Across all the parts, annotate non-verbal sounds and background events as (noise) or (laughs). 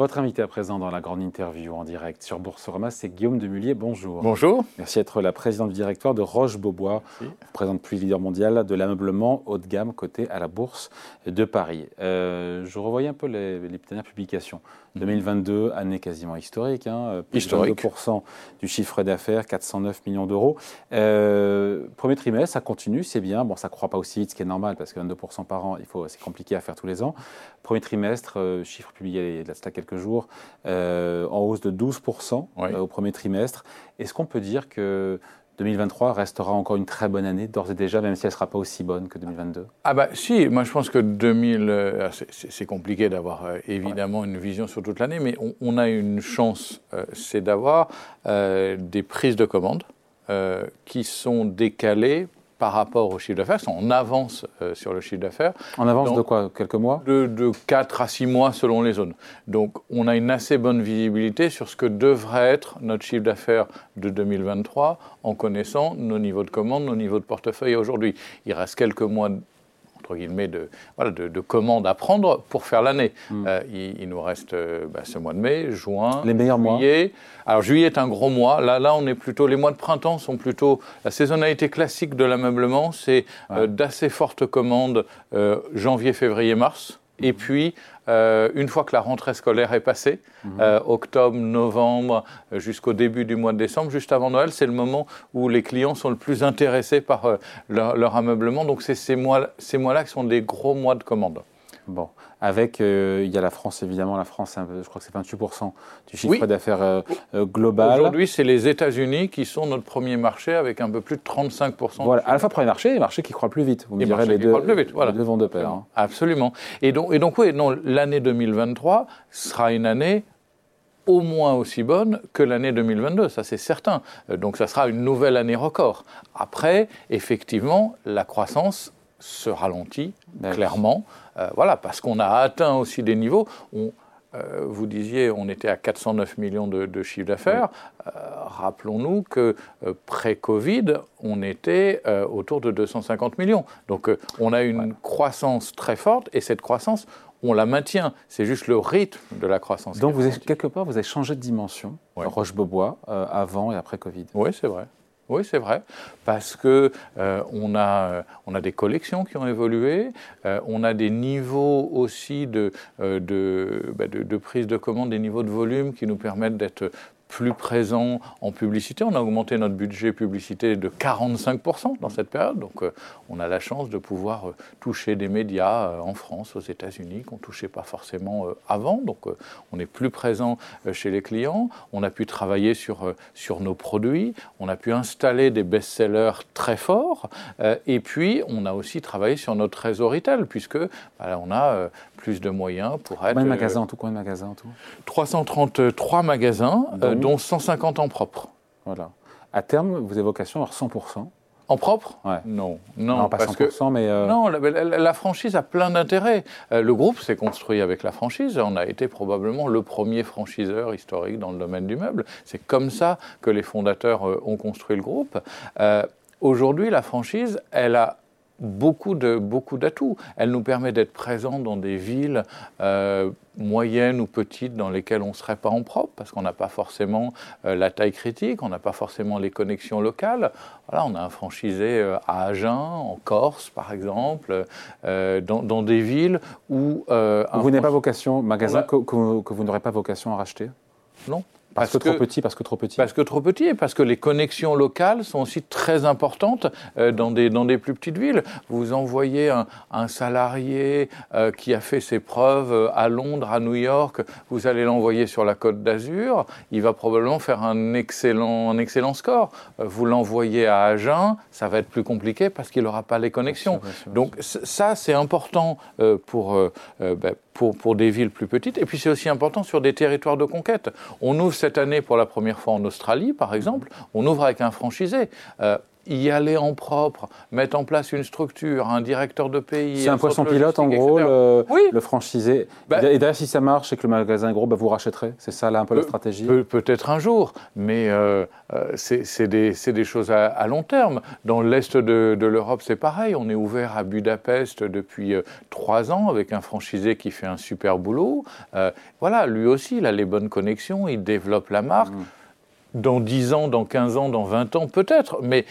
Votre invité à présent dans la grande interview en direct sur Boursorama, c'est Guillaume Demullier. Bonjour. Bonjour. Merci d'être la présidente du directoire de Roche-Beaubois. Vous présente plus leader mondial de l'ameublement haut de gamme coté à la Bourse de Paris. Euh, je revoyais un peu les, les dernières publications. 2022, mhm. année quasiment historique. Hein, plus historique. 22% du chiffre d'affaires, 409 millions d'euros. Euh, premier trimestre, ça continue, c'est bien. Bon, ça ne croît pas aussi vite, ce qui est normal, parce que 22% par an, c'est compliqué à faire tous les ans. Premier trimestre, euh, chiffre publié il y a quelques jours, euh, en hausse de 12% euh, au premier trimestre. Est-ce qu'on peut dire que 2023 restera encore une très bonne année, d'ores et déjà, même si elle ne sera pas aussi bonne que 2022 Ah bah si, moi je pense que 2000, euh, c'est compliqué d'avoir évidemment une vision sur toute l'année, mais on, a une chance, c'est d'avoir des prises de commandes qui sont décalées par rapport au chiffre d'affaires, sont en avance euh, sur le chiffre d'affaires. En avance de quoi? Quelques mois? de, de, 4 à 6 mois selon les zones. Donc on a une assez bonne visibilité sur ce que devrait être notre chiffre d'affaires de 2023 en connaissant nos niveaux de commande, nos niveaux de portefeuille aujourd'hui. Il reste quelques mois guillemets, de, voilà, de, commandes à prendre pour faire l'année. Hmm. Euh, il, nous reste euh, bah, ce mois de mai, juin, les meilleurs juillet. Alors juillet est un gros mois. Là, là, on est plutôt les mois de printemps sont plutôt la saisonnalité classique de l'ameublement, c'est euh, d'assez fortes commandes janvier, février, mars. Et puis, euh, une fois que la rentrée scolaire est passée, mhm. euh, octobre, novembre, euh, jusqu'au début du mois de décembre, juste avant Noël, c'est le moment où les clients sont le plus intéressés par leur, ameublement. Donc, c'est ces mois-là ces mois qui sont des gros mois de commande. Bon, avec, euh, il y a la France évidemment, la France, je crois que c'est 28% du chiffre d'affaires euh, euh, global. Aujourd'hui, c'est les États-Unis qui sont notre premier marché avec un peu plus de 35%. Voilà, à la fois premier marché et marché qui croît plus vite. Vous me direz les deux, plus vite, voilà. les deux vont de pair. Hein. Absolument. Et donc, et donc oui, non, l'année 2023 sera une année au moins aussi bonne que l'année 2022, ça c'est certain. Donc ça sera une nouvelle année record. Après, effectivement, la croissance se ralentit clairement. Euh, voilà, parce qu'on a atteint aussi des niveaux. On, euh, vous disiez, on était à 409 millions de, de chiffre d'affaires. Euh, rappelons-nous que pré-Covid, on était autour de 250 millions. Donc on a une croissance très forte et cette croissance, on la maintient. C'est juste le rythme de la croissance. Donc vous avez, quelque part, vous avez changé de dimension, Roche-Beaubois, avant et après Covid. Oui, c'est vrai. Oui, c'est vrai, parce que euh, on, a, on a des collections qui ont évolué, euh, on a des niveaux aussi euh, bah, de, prise de commande, des niveaux de volume qui nous permettent d'être plus présent en publicité. On a augmenté notre budget publicité de 45% dans cette période. Donc euh, on a la chance de pouvoir euh, toucher des médias euh, en France, aux États-Unis, qu'on ne touchait pas forcément avant. Donc on est plus présent chez les clients. On a pu travailler sur, sur nos produits. On a pu installer des best-sellers très forts. et puis on a aussi travaillé sur notre réseau retail, puisque bah, on a plus de moyens pour être... Combien de magasins en tout, combien de magasins en tout? 333 magasins dont 150 en propre. Voilà. À terme, vous avez vocation à avoir 100%. En propre? Ouais. Non, non, pas parce 100%, que, mais euh, non, la, franchise a plein d'intérêts. Euh, le groupe s'est construit avec la franchise. On a été probablement le premier franchiseur historique dans le domaine du meuble. C'est comme ça que les fondateurs euh, ont construit le groupe. Aujourd'hui, la franchise, elle a beaucoup de beaucoup d'atouts. Elle nous permet d'être présents dans des villes euh, moyennes ou petites dans lesquelles on ne serait pas en propre parce qu'on n'a pas forcément euh, la taille critique, on n'a pas forcément les connexions locales. Voilà, on a un franchisé euh, à Agen, en Corse par exemple, dans, dans, des villes où vous n'avez pas vocation magasin que, que vous n'aurez pas vocation à racheter? Non, parce, que, trop petit, parce que trop petit. Parce que trop petit, et parce que les connexions locales sont aussi très importantes euh, dans, des, dans des plus petites villes. Vous envoyez un, un salarié euh, qui a fait ses preuves euh, à Londres, à New York, vous allez l'envoyer sur la côte d'Azur, il va probablement faire un excellent, un excellent score. vous l'envoyez à Agen, ça va être plus compliqué parce qu'il n'aura pas les connexions. Donc ça, c'est important pour, ben, pour, pour des villes plus petites, et puis c'est aussi important sur des territoires de conquête. On ouvre cette année pour la première fois en Australie, par exemple, on ouvre avec un franchisé. Euh, y aller en propre, mettre en place une structure, un directeur de pays. C'est un, poisson pilote en gros, le, le, franchisé. Bah- et d'ailleurs, si ça marche et que le magasin est gros, bah, vous rachèterez. C'est ça là un peu la stratégie Peut-être un jour, mais euh, euh, c'est des, des, choses à, long terme. Dans l'est de, de l'Europe, c'est pareil. On est ouvert à Budapest depuis euh, trois ans avec un franchisé qui fait un super boulot. voilà, lui aussi, il a les bonnes connexions, il développe la marque. Mmh dans 10 ans, dans 15 ans, dans 20 ans, peut-être, mais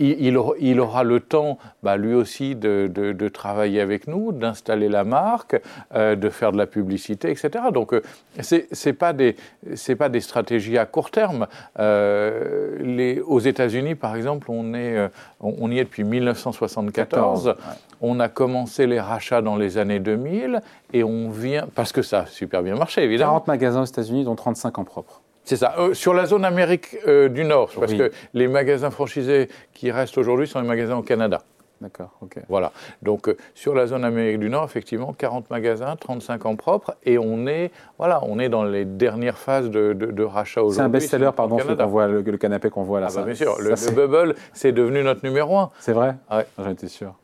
il, aura le temps, bah, lui aussi, de, travailler avec nous, d'installer la marque, euh, de faire de la publicité, etc. Donc, euh, ce n'est pas, des, pas des stratégies à court terme. Euh, les, aux États-Unis, par exemple, on, est, on, y est depuis 1974. On a commencé les rachats dans les années 2000 et on vient, parce que ça a super bien marché, évidemment. 40 magasins aux États-Unis, dont 35 en propre. C'est ça. Euh, sur la zone Amérique euh, du Nord, parce que les magasins franchisés qui restent aujourd'hui sont les magasins au Canada. D'accord, ok. Voilà. Donc, euh, sur la zone Amérique du Nord, effectivement, 40 magasins, 35 en propre, et on est, voilà, on est dans les dernières phases de, de, rachat aujourd'hui. C'est un best-seller, pardon, qu'on voit, le, canapé qu'on voit là. Ah bah, bien sûr, le, Bubble, c'est devenu notre numéro un. C'est vrai? Ouais. J'en étais sûr.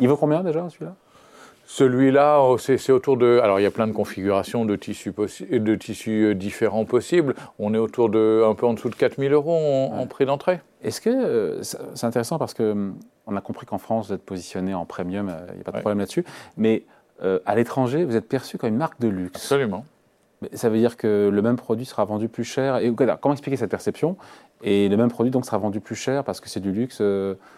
Il vaut combien déjà, celui-là? Celui-là, oh, c'est autour de. Alors, il y a plein de configurations de tissus, de tissus euh, différents possibles. On est autour de un peu en dessous de 4000 euros en, prix d'entrée. Est-ce que euh, c'est intéressant parce que hum, on a compris qu'en France, vous êtes positionné en premium, euh, il n'y a pas de problème là-dessus. Mais à l'étranger, vous êtes perçu comme une marque de luxe. Absolument. Ça veut dire que le même produit sera vendu plus cher. Et comment expliquer cette perception? Et le même produit donc sera vendu plus cher parce que c'est du luxe.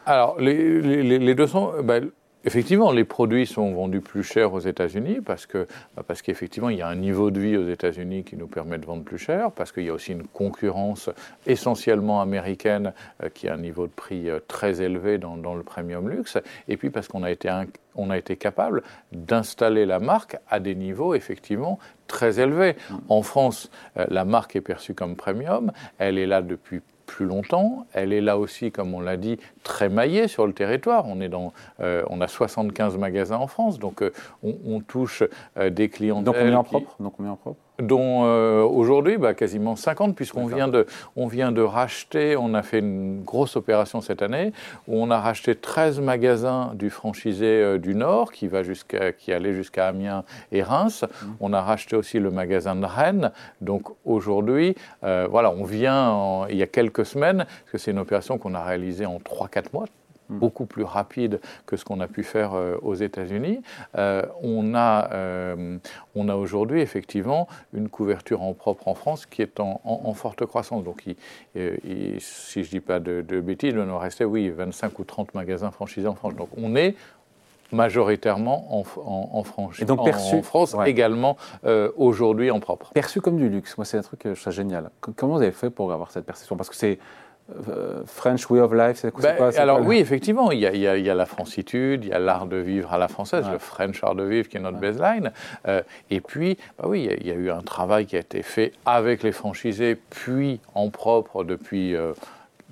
Alors les, les, les deux sont. Bah, Effectivement, les produits sont vendus plus cher aux États-Unis parce que bah, parce qu'effectivement il y a un niveau de vie aux États-Unis qui nous permet de vendre plus cher parce qu'il y a aussi une concurrence essentiellement américaine euh, qui a un niveau de prix euh, très élevé dans, le premium luxe et puis parce qu'on a été on a été capable d'installer la marque à des niveaux effectivement très élevés. Mmh. En France, euh, la marque est perçue comme premium, elle est là depuis plus longtemps. Elle est là aussi, comme on l'a dit, très maillée sur le territoire. On, est dans, euh, on a 75 magasins en France, donc euh, on, touche euh, des clients. Donc en propre? Donc combien en propre? Dont euh, aujourd'hui bah, quasiment 50, puisqu'on vient, de, on vient de racheter, on a fait une grosse opération cette année, où on a racheté 13 magasins du franchisé euh, du Nord, qui, va jusqu'à, qui allait jusqu'à Amiens et Reims. Mmh. On a racheté aussi le magasin de Rennes. Donc aujourd'hui, euh, voilà, on vient il y a quelques semaines, parce que c'est une opération qu'on a réalisée en 3-4 mois. Beaucoup plus rapide que ce qu'on a pu faire euh, aux États-Unis. Euh, on a, euh, on a aujourd'hui effectivement une couverture en propre en France qui est en, forte croissance. Donc, si je ne dis pas de, bêtises, il nous restait, oui, 25 ou 30 magasins franchisés en France. Donc, on est majoritairement en, en, France, et donc perçu, en France également aujourd'hui en propre. Perçu comme du luxe, moi c'est un truc que je trouve génial. Comment vous avez fait pour avoir cette perception? Parce que c'est French Way of Life, c'est ben, quoi Alors oui, effectivement, il y, a, il, y a, la francitude, il y a l'art de vivre à la française, le French art de vivre qui est notre baseline. Euh, et puis, bah oui, il y, a, eu un travail qui a été fait avec les franchisés, puis en propre depuis...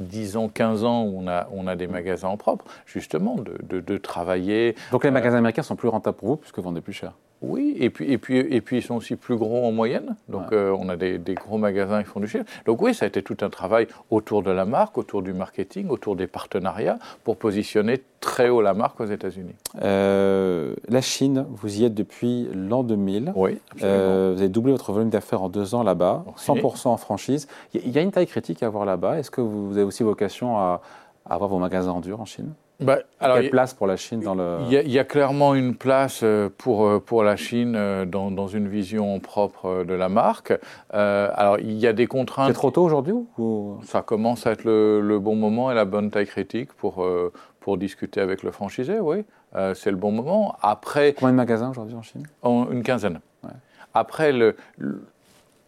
10 euh, ans, 15 ans où on a, on a des magasins en propre, justement, de, de, travailler. Donc les magasins américains sont plus rentables pour vous puisque vous vendez plus cher oui, et puis, et, puis, et puis ils sont aussi plus gros en moyenne. Donc euh, on a des, gros magasins qui font du chiffre. Donc oui, ça a été tout un travail autour de la marque, autour du marketing, autour des partenariats pour positionner très haut la marque aux États-Unis. Euh, la Chine, vous y êtes depuis l'an 2000. Oui, euh, vous avez doublé votre volume d'affaires en deux ans là-bas, 100% en franchise. Il y a une taille critique à avoir là-bas. Est-ce que vous avez aussi vocation à, à avoir vos magasins en dur en Chine? Bah, alors, Quelle place pour la Chine dans le... Il y, a clairement une place euh, pour, euh, pour la Chine euh, dans, dans une vision propre de la marque. alors, il y a des contraintes... C'est trop tôt aujourd'hui ou... Ça commence à être le, le, bon moment et la bonne taille critique pour, pour discuter avec le franchisé, oui. c'est le bon moment. Après... Combien de magasins aujourd'hui en Chine? En, Une quinzaine. Après, le,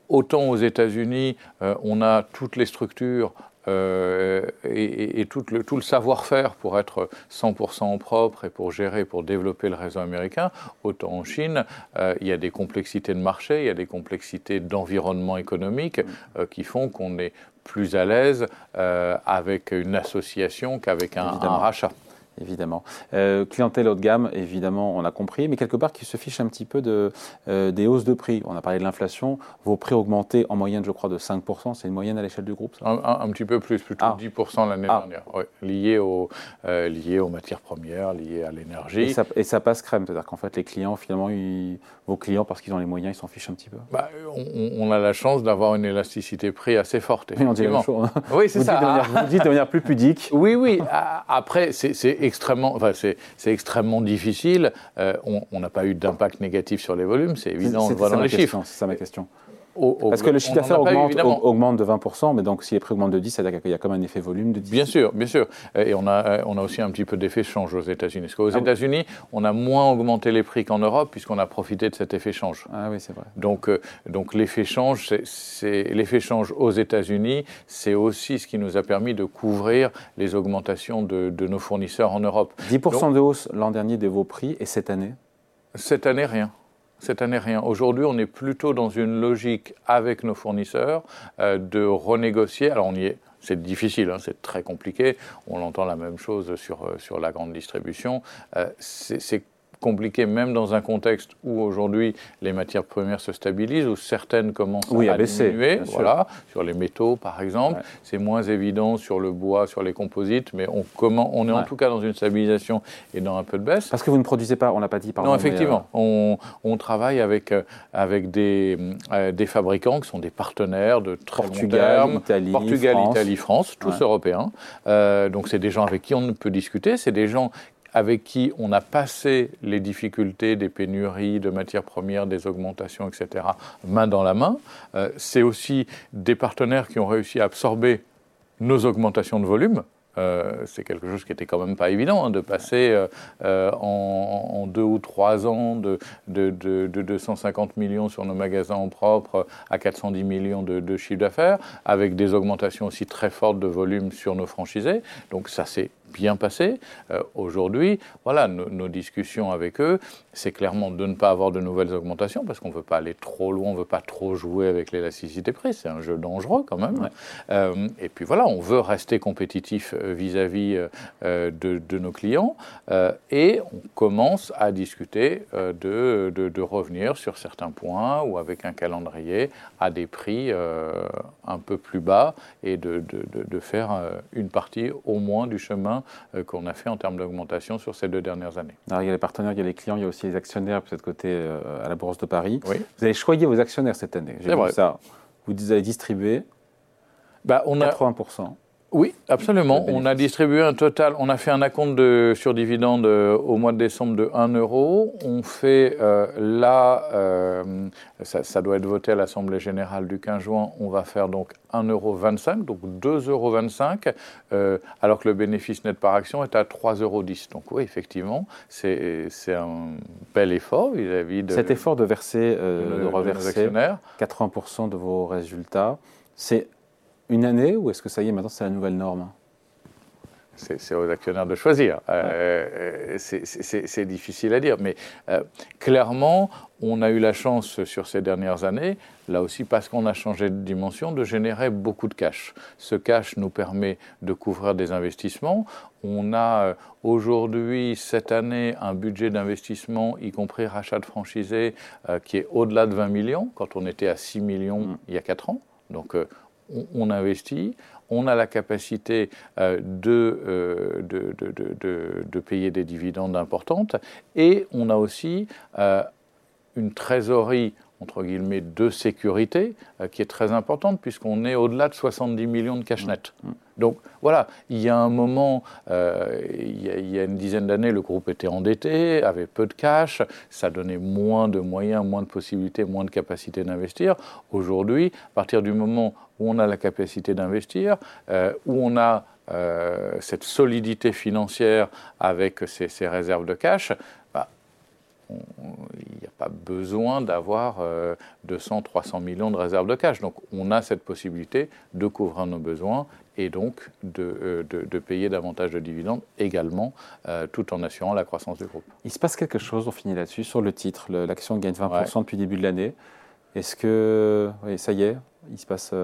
autant aux États-Unis, on a toutes les structures euh, et, tout le, tout le savoir-faire pour être 100% propre et pour gérer, pour développer le réseau américain, autant en Chine, euh, il y a des complexités de marché, il y a des complexités d'environnement économique euh, qui font qu'on est plus à l'aise avec une association qu'avec un, rachat. Évidemment. Euh, clientèle haut de gamme, évidemment, on a compris, mais quelque part qui se fiche un petit peu de, euh, des hausses de prix. On a parlé de l'inflation, vos prix augmentés en moyenne, je crois, de 5%, c'est une moyenne à l'échelle du groupe un, un, petit peu plus, plutôt ah. 10% l'année ah. dernière, oui, lié, au, euh, lié aux matières premières, lié à l'énergie. Et ça, et ça, passe crème, c'est-à-dire qu'en fait, les clients, finalement, vos clients, parce qu'ils ont les moyens, ils s'en fichent un petit peu bah, on, a la chance d'avoir une élasticité prix assez forte. Oui, on dit la même chose. Oui, c'est ça. vous dites de manière plus pudique. Oui, oui. Après, c'est extrêmement, enfin, c'est extrêmement difficile. Euh, on n'a pas eu d'impact négatif sur les volumes, c'est évident, on voit dans les chiffres. C'est ça ma question. Parce que le chiffre d'affaires augmente, augmente, de 20%, mais donc si les prix augmentent de 10, c'est-à-dire qu'il y a comme un effet volume de 10. Bien sûr, bien sûr. Et on a, on a aussi un petit peu d'effet change aux États-Unis. Parce qu'aux ah États-Unis, on a moins augmenté les prix qu'en Europe, puisqu'on a profité de cet effet change. Ah oui, c'est vrai. Donc, euh, donc l'effet change, c'est l'effet change aux États-Unis, c'est aussi ce qui nous a permis de couvrir les augmentations de, de nos fournisseurs en Europe. 10% de hausse l'an dernier de vos prix, et cette année? Cette année, rien cette année rien. Aujourd'hui, on est plutôt dans une logique avec nos fournisseurs euh, de renégocier. Alors on y est. C'est difficile, hein, c'est très compliqué. On entend la même chose sur, euh, sur la grande distribution. Euh, c'est compliqué, même dans un contexte où aujourd'hui les matières premières se stabilisent, où certaines commencent à, diminuer. Voilà, sur les métaux, par exemple. C'est moins évident sur le bois, sur les composites, mais on, comment, on est en tout cas dans une stabilisation et dans un peu de baisse. Parce que vous ne produisez pas, on l'a pas dit, pardon. Non, effectivement. Euh, on, on, travaille avec, euh, avec des, euh, des fabricants qui sont des partenaires de très Portugal, long Italie, Portugal, France. Italie, France, tous européens. donc c'est des gens avec qui on peut discuter, c'est des gens avec qui on a passé les difficultés des pénuries de matières premières, des augmentations, etc., main dans la main. Euh, c'est aussi des partenaires qui ont réussi à absorber nos augmentations de volume. Euh, c'est quelque chose qui était quand même pas évident hein, de passer euh, en, deux ou trois ans de, de, de, 250 millions sur nos magasins en propre à 410 millions de, de chiffre d'affaires, avec des augmentations aussi très fortes de volume sur nos franchisés. Donc ça s'est bien passé. Aujourd'hui, voilà, nos, discussions avec eux, c'est clairement de ne pas avoir de nouvelles augmentations parce qu'on ne veut pas aller trop loin, on ne veut pas trop jouer avec l'élasticité prix. C'est un jeu dangereux quand même. et puis voilà, on veut rester compétitif vis-à-vis euh, euh, de, nos clients euh, et on commence à discuter de, de, revenir sur certains points ou avec un calendrier à des prix un peu plus bas et de, faire une partie au moins du chemin qu'on a fait en termes d'augmentation sur ces deux dernières années. Alors, il y a les partenaires, il y a les clients, il y a aussi les actionnaires, peut-être côté à la Bourse de Paris. Vous avez choisi vos actionnaires cette année. J'ai vu ça. Vous avez distribué bah, on 80%. Oui, absolument. On a distribué un total, on a fait un acompte de, sur dividende euh, au mois de décembre de 1 euro. On fait euh, là, euh, ça, doit être voté à l'Assemblée générale du 15 juin, on va faire donc 1,25 euro, donc 2,25 euros, alors que le bénéfice net par action est à 3,10 euros. Donc oui, effectivement, c'est un bel effort vis-à-vis de... Cet effort de verser, de, de reverser 80% de vos résultats, c'est une année ou est-ce que ça y est, maintenant c'est la nouvelle norme? C'est aux actionnaires de choisir. Euh, c'est difficile à dire, mais euh, clairement, on a eu la chance sur ces dernières années, là aussi parce qu'on a changé de dimension, de générer beaucoup de cash. Ce cash nous permet de couvrir des investissements. On a euh, aujourd'hui, cette année, un budget d'investissement, y compris rachat de franchisés, qui est au-delà de 20 millions, quand on était à 6 millions mm. il y a 4 ans. Donc on, investit, on a la capacité euh, euh, de, de, payer des dividendes importantes et on a aussi euh, une trésorerie entre guillemets de sécurité qui est très importante puisqu'on est au-delà de 70 millions de cash net. Mmh. Donc voilà, il y a un moment, euh, il, y a, une dizaine d'années, le groupe était endetté, avait peu de cash, ça donnait moins de moyens, moins de possibilités, moins de capacité d'investir. Aujourd'hui, à partir du moment où on a la capacité d'investir, euh, où on a euh, cette solidité financière avec ces réserves de cash, il n'y a pas besoin d'avoir 200, euh, 300 millions de réserves de cash. Donc on a cette possibilité de couvrir nos besoins et donc de, de, payer davantage de dividendes également, euh, tout en assurant la croissance du groupe. Il se passe quelque chose, on finit là-dessus, sur le titre. L'action gagne 20% depuis le début de l'année. Est-ce que, oui, ça y est, il se passe...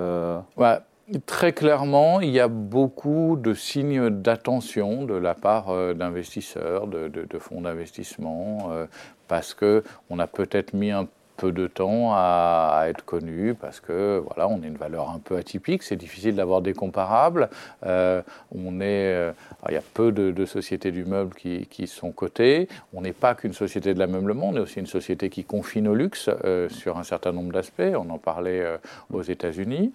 Très clairement, il y a beaucoup de signes d'attention de la part d'investisseurs, de, fonds d'investissement, parce qu'on a peut-être mis un peu de temps à, être connu parce que voilà, on est une valeur un peu atypique, c'est difficile d'avoir des comparables. Euh, on est, euh, il y a peu de, sociétés du meuble qui, qui sont cotées. On n'est pas qu'une société de l'ameublement, on est aussi une société qui confine au luxe euh, sur un certain nombre d'aspects. On en parlait aux États-Unis.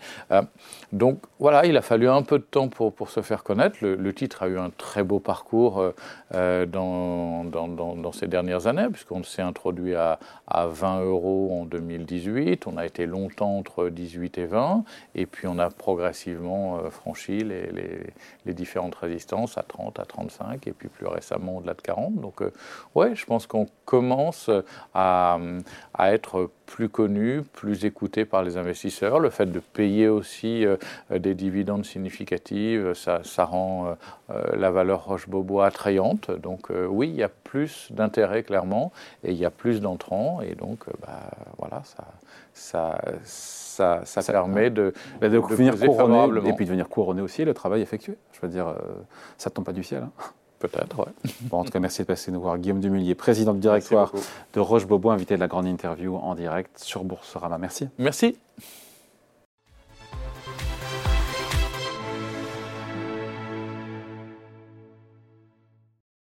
donc voilà, il a fallu un peu de temps pour, pour se faire connaître. Le, titre a eu un très beau parcours dans, dans, dans, ces dernières années, puisqu'on s'est introduit à, à 20 euros en 2018, on a été longtemps entre 18 et 20, et puis on a progressivement euh, franchi les, différentes résistances à 30, à 35, et puis plus récemment au-delà de 40. Donc euh, ouais, je pense qu'on commence à, à, être plus connu, plus écouté par les investisseurs. Le fait de payer aussi euh, des dividendes significatifs, ça, ça rend la valeur Roche-Beaubois attrayante. Donc oui, il y a plus d'intérêt clairement, et il y a plus d'entrants, et donc bah, voilà, ça, ça, ça, ça, permet de, bah, de, venir couronner et puis de venir couronner aussi le travail effectué. Je veux dire, euh, ça ne tombe pas du ciel. Hein. Peut-être, ouais. (laughs) Bon, en tout cas, merci de passer nous voir. Guillaume Dumullier, président du directoire de Roche-Beaubois, invité de la grande interview en direct sur Boursorama. Merci. Merci.